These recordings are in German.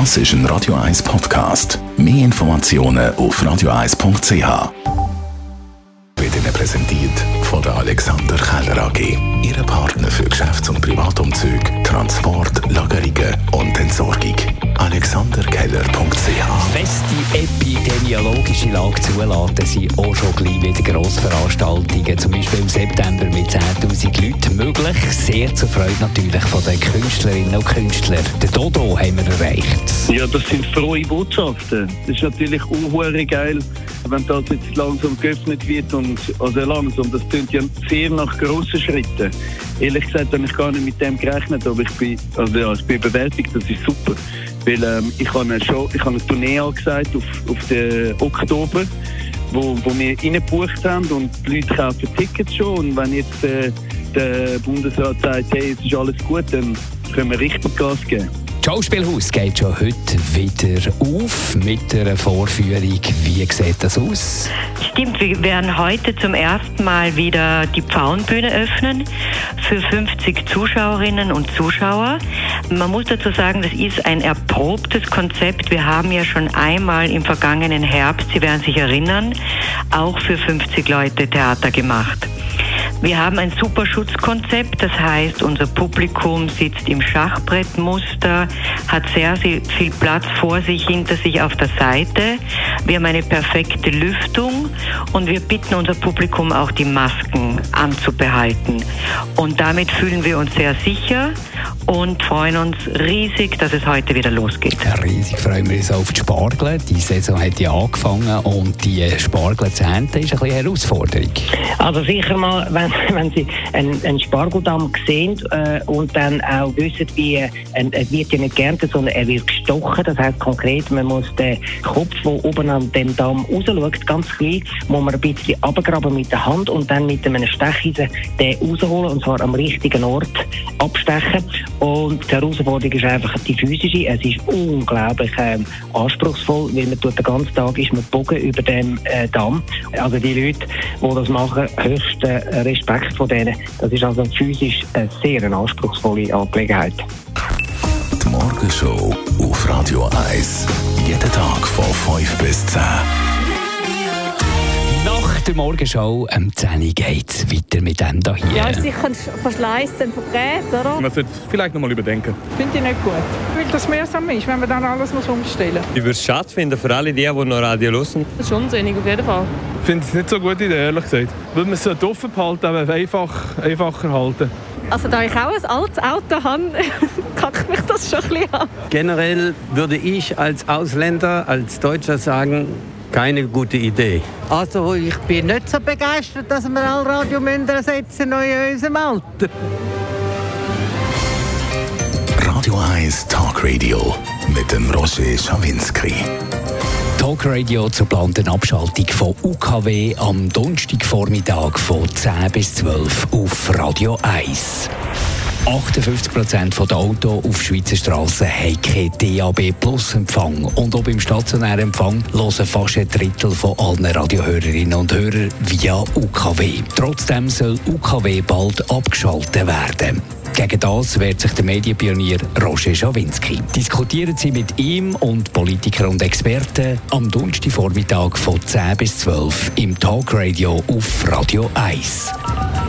Das ist ein Radio 1 Podcast. Mehr Informationen auf radio1.ch. Wird Ihnen präsentiert von der Alexander Keller AG. Ihre Partner für Geschäfts- und Privatumzüge, Transport, Lagerungen und Entsorgung. Epidemiologische Lage zulässt, sind auch schon gleich wieder Grossveranstaltungen, zum Beispiel im September mit 10'000 Leuten möglich. Sehr zur Freude natürlich von den Künstlerinnen und Künstlern. Den Dodo haben wir erreicht. Ja, das sind frohe Botschaften. Das ist natürlich unhuere geil, wenn das jetzt langsam geöffnet wird und also langsam, das klingt ja sehr nach grossen Schritten. Ehrlich gesagt habe ich gar nicht mit dem gerechnet, aber ich bin, also ja, ich bin überwältigt, das ist super. Weil ähm, ich habe eine, Show, ich habe eine Tournee angesagt auf, auf den Oktober, wo, wo wir reingebucht haben und die Leute kaufen Tickets schon und wenn jetzt äh, der Bundesrat sagt, hey, es ist alles gut, dann können wir richtig Gas geben. Das Schauspielhaus geht schon heute wieder auf mit einer Vorführung. Wie sieht das aus? Stimmt, wir werden heute zum ersten Mal wieder die Pfauenbühne öffnen für 50 Zuschauerinnen und Zuschauer. Man muss dazu sagen, das ist ein erprobtes Konzept. Wir haben ja schon einmal im vergangenen Herbst, Sie werden sich erinnern, auch für 50 Leute Theater gemacht. Wir haben ein super Schutzkonzept, das heißt, unser Publikum sitzt im Schachbrettmuster, hat sehr, sehr viel Platz vor sich, hinter sich auf der Seite. Wir haben eine perfekte Lüftung und wir bitten unser Publikum auch die Masken anzubehalten. Und damit fühlen wir uns sehr sicher und freuen uns riesig, dass es heute wieder losgeht. Riesig freuen wir uns auf die Spargel. Die Saison hat ja angefangen und die Spargel zu ernten ist ein bisschen eine Herausforderung. Also sicher mal, wenn, wenn Sie einen, einen Spargeldamm sehen äh, und dann auch wissen, wie äh, wird ja nicht sondern er wird gestochen. Das heißt konkret, man muss den Kopf, der oben an dem Damm rausschaut, ganz klein, muss man ein bisschen abgraben mit der Hand und dann mit einem Stecheisen den rausholen und zwar am richtigen Ort abstechen. Und die Herausforderung ist einfach die physische. Es ist unglaublich anspruchsvoll, weil man den ganzen Tag ist man Bogen über dem äh, Damm. Also die Leute, die das machen, höchsten Respekt von denen. Das ist also physisch eine sehr anspruchsvolle Angelegenheit. Die Morgenshow auf Radio 1. Jeden Tag von 5 bis 10. Nach der Morgenshow am 10 Uhr geht es weiter mit dem hier. Ja, ist sicher verschleißen verbrät, oder? Man sollte es vielleicht noch mal überdenken. Finde ich nicht gut. Weil das mühsam ist, wenn man dann alles muss umstellen muss. Ich würde es schade finden für alle die, die noch Radio hören. Das ist unsinnig, auf jeden Fall. Ich finde es nicht so eine gute Idee, ehrlich gesagt. Weil man es offen behalten, aber einfach, einfacher halten. Also da ich auch ein altes Auto habe, kackt mich das schon ein bisschen an. Generell würde ich als Ausländer, als Deutscher sagen, keine gute Idee. Also ich bin nicht so begeistert, dass wir alle Radiomünder setzen neu in unserem Alter. Radio 1 Talk Radio mit dem Roger Schawinski. Talk Radio zur geplanten Abschaltung von UKW am Donnerstagvormittag von 10 bis 12 auf Radio 1. 58% der Autos auf Schweizer Strassen haben keinen DAB Plus Empfang. Und auch beim stationären Empfang hören fast ein Drittel von allen Radiohörerinnen und Hörern via UKW. Trotzdem soll UKW bald abgeschaltet werden. Gegen das wehrt sich der Medienpionier Roger Schawinski. Diskutieren Sie mit ihm und Politikern und Experten am Donnerstagvormittag von 10 bis 12 im Talkradio auf Radio 1.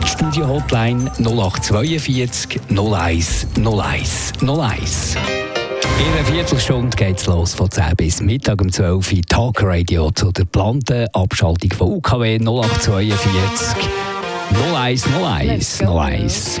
Studio Hotline 0842 01 01 01. In einer Viertelstunde geht es los von 10 bis Mittag um 12 Uhr Talk Radio zu der geplanten Abschaltung von UKW 0842 01 01 01.